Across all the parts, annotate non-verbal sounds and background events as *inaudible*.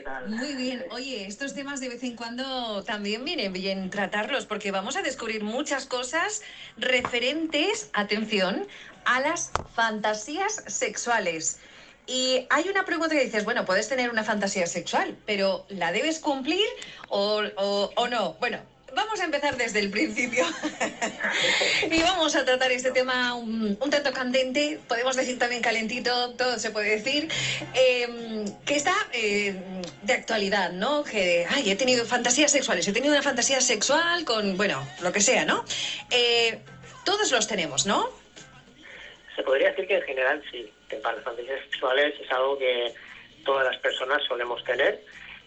¿qué tal? Muy bien. *laughs* Oye, estos temas de vez en cuando también viene bien tratarlos porque vamos a descubrir muchas cosas referentes, atención, a las fantasías sexuales. Y hay una pregunta que dices, bueno, puedes tener una fantasía sexual, pero ¿la debes cumplir o, o- o no? Bueno, vamos a empezar desde el principio. *laughs* y vamos a tratar este tema un, un tanto candente, podemos decir también calentito, todo se puede decir, eh, que está eh, de actualidad, ¿no? Que, ay, he tenido fantasías sexuales, he tenido una fantasía sexual con, bueno, lo que sea, ¿no? Eh, todos los tenemos, ¿no? Se podría decir que en general sí, que para las fantasías sexuales es algo que todas las personas solemos tener.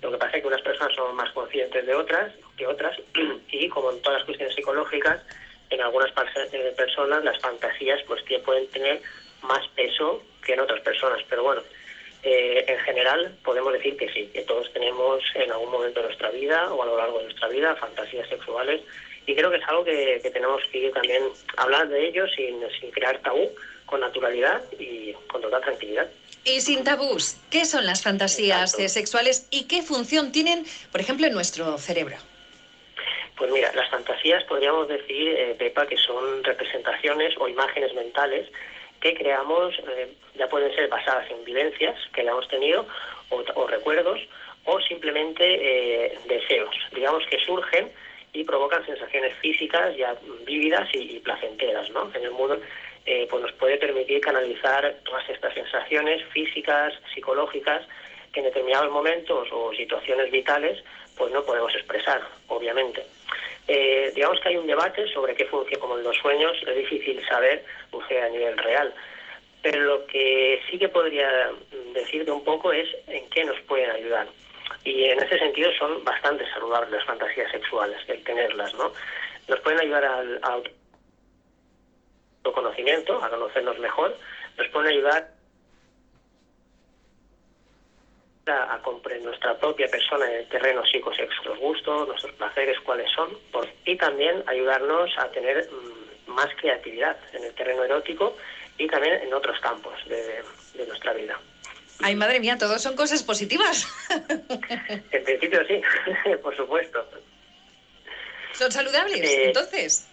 Lo que pasa es que unas personas son más conscientes de otras que otras *clears throat* y como en todas las cuestiones psicológicas, en algunas eh, personas las fantasías pues pueden tener más peso que en otras personas. Pero bueno, eh, en general podemos decir que sí, que todos tenemos en algún momento de nuestra vida o a lo largo de nuestra vida fantasías sexuales y creo que es algo que, tenemos que también hablar de ello sin, sin crear tabú, con naturalidad y con total tranquilidad. Y sin tabús, ¿qué son las fantasías Exacto. sexuales y qué función tienen, por ejemplo, en nuestro cerebro? Pues mira, las fantasías podríamos decir, eh, Pepa, que son representaciones o imágenes mentales que creamos, eh, ya pueden ser basadas en vivencias que hayamos tenido o, o recuerdos o simplemente eh, deseos, digamos que surgen y provocan sensaciones físicas ya vívidas y, y placenteras, ¿no? En el mundo eh, pues nos puede permitir canalizar todas estas sensaciones físicas, psicológicas, que en determinados momentos o situaciones vitales pues no podemos expresar, obviamente. Eh, digamos que hay un debate sobre qué funciona, como en los sueños, es difícil saber a nivel real. Pero lo que sí que podría decirte un poco es en qué nos pueden ayudar. Y en ese sentido son bastante saludables las fantasías sexuales, el tenerlas, ¿no? Nos pueden ayudar al, al autoconocimiento, a conocernos mejor, nos pueden ayudar a, a comprender nuestra propia persona en el terreno psicosexual, los gustos, nuestros placeres, cuáles son, por- y también ayudarnos a tener mm, más creatividad en el terreno erótico y también en otros campos de, de nuestra vida. Ay, madre mía, todos son cosas positivas. En principio sí, *laughs* por supuesto. ¿Son saludables, Eh, entonces?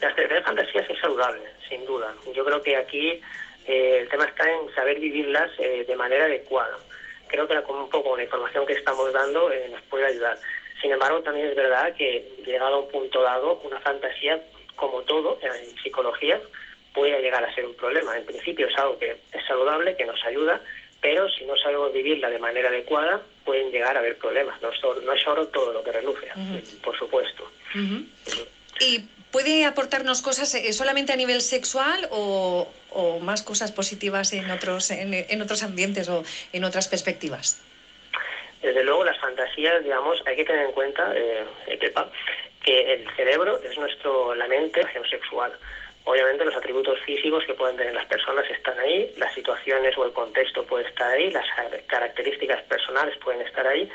Las terceras fantasías es saludable, sin duda. Yo creo que aquí eh, el tema está en saber vivirlas eh, de manera adecuada. Creo que la- con un poco la información que estamos dando eh, nos puede ayudar. Sin embargo, también es verdad que llegado a un punto dado, una fantasía, como todo en psicología, puede llegar a ser un problema. En principio es algo que es saludable, que nos ayuda, pero si no sabemos vivirla de manera adecuada, pueden llegar a haber problemas. No es, oro- no es oro todo lo que reluce, por supuesto. ¿Y puede aportarnos cosas eh, solamente a nivel sexual o, más cosas positivas en otros, en, otros ambientes o en otras perspectivas? Desde luego, las fantasías, digamos, hay que tener en cuenta, eh, eh, que el cerebro es nuestro, la mente, sexual. Obviamente los atributos físicos que pueden tener las personas están ahí, las situaciones o el contexto puede estar ahí, las car- características personales pueden estar ahí,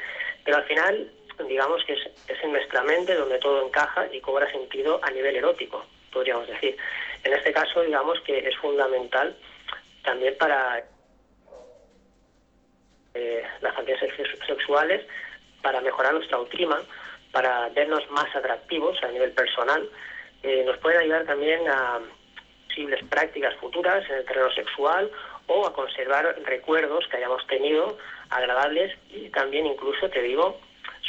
pero al final, digamos que es, es en nuestra mente donde todo encaja y cobra sentido a nivel erótico, podríamos decir. En este caso, digamos que es fundamental también para eh, las fantasías sex- sexuales para mejorar nuestra autoestima, para vernos más atractivos a nivel personal. Eh, nos pueden ayudar también a posibles prácticas futuras en el terreno sexual o a conservar recuerdos que hayamos tenido agradables y también incluso, te digo,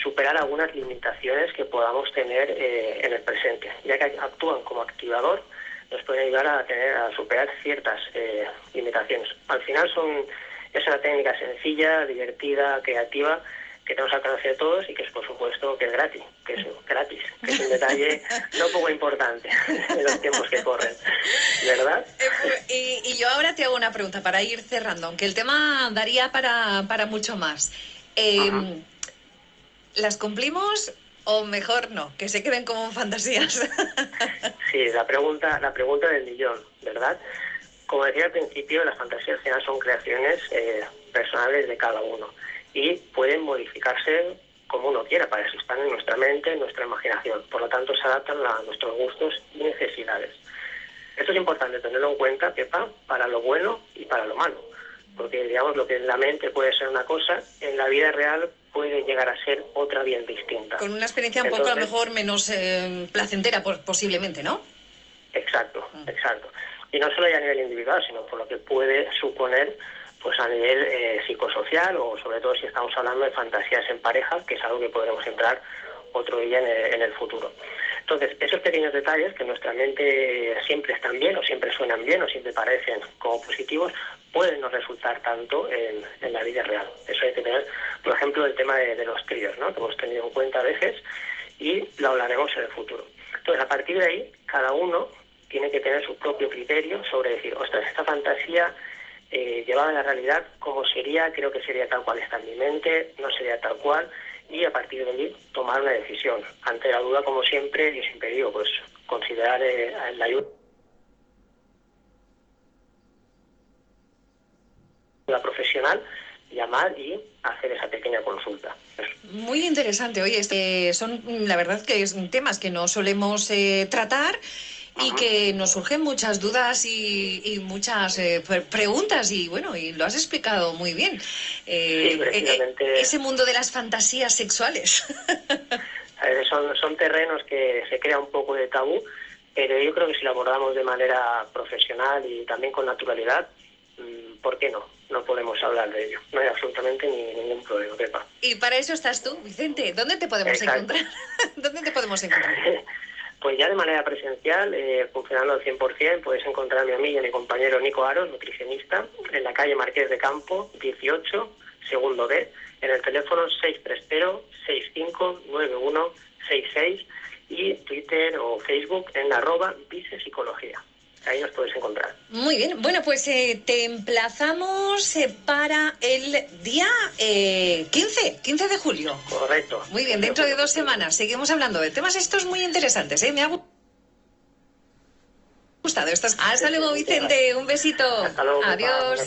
superar algunas limitaciones que podamos tener eh, en el presente, ya que actúan como activador, nos pueden ayudar a tener a superar ciertas eh, limitaciones. Al final son es una técnica sencilla, divertida, creativa que tenemos al alcance de todos y que es por supuesto que es gratis, que es gratis, que es un detalle *laughs* no poco importante en los tiempos que corren, ¿verdad? Eh, y, y yo ahora te hago una pregunta para ir cerrando, aunque el tema daría para, para mucho más. Eh. ¿Las cumplimos o mejor no? Que se queden como fantasías. *laughs* Sí, la pregunta, la pregunta del millón, ¿verdad? Como decía al principio, las fantasías al final son creaciones eh, personales de cada uno y pueden modificarse como uno quiera, para eso están en nuestra mente, en nuestra imaginación. Por lo tanto, se adaptan a nuestros gustos y necesidades. Esto es importante tenerlo en cuenta, Pepa, para lo bueno y para lo malo. porque digamos lo que en la mente puede ser una cosa, en la vida real puede llegar a ser otra bien distinta. Con una experiencia un poco a lo mejor menos eh, placentera posiblemente, ¿no? Exacto, mm. exacto. Y no solo ya a nivel individual, sino por lo que puede suponer pues a nivel eh, psicosocial o sobre todo si estamos hablando de fantasías en pareja, que es algo que podremos entrar otro día en el, futuro. Entonces, esos pequeños detalles que nuestra mente siempre están bien o siempre suenan bien o siempre parecen como positivos, pueden no resultar tanto en, la vida real. Eso hay que tener, por ejemplo, el tema de, los tríos, ¿no? que hemos tenido en cuenta a veces y lo hablaremos en el futuro. Entonces, a partir de ahí, cada uno tiene que tener su propio criterio sobre decir, ostras, esta fantasía eh, llevada a la realidad, ¿cómo sería? Creo que sería tal cual está en mi mente, no sería tal cual y a partir de allí tomar una decisión. Ante la duda, como siempre, yo siempre digo, pues considerar eh, la ayuda profesional, llamar y hacer esa pequeña consulta. Muy interesante. Oye, este, son la verdad que son temas que no solemos eh, tratar y que nos surgen muchas dudas y, muchas eh, preguntas y bueno, y lo has explicado muy bien. Eh, eh, ese mundo de las fantasías sexuales. *laughs* son, son terrenos que se crea un poco de tabú, pero yo creo que si lo abordamos de manera profesional y también con naturalidad, ¿por qué no? No podemos hablar de ello. No hay absolutamente ni, ningún problema, Y para eso estás tú, Vicente. ¿Dónde te podemos encontrar? *laughs* ¿Dónde te podemos encontrar? *laughs* Pues ya de manera presencial, eh, funcionando al 100%, puedes encontrarme a mí y a mi compañero Nico Aros, nutricionista, en la calle Marqués de Campo, 18, segundo B, en el teléfono 630-659166 y Twitter o Facebook en arroba Psicología ahí nos puedes encontrar. Muy bien, bueno, pues eh, te emplazamos eh, para el día eh, 15, 15 de julio. Correcto. Muy bien, dentro de dos semanas seguimos hablando de temas estos muy interesantes, ¿eh? Me ha gustado. Hasta luego, Vicente, un besito. Hasta luego. Adiós.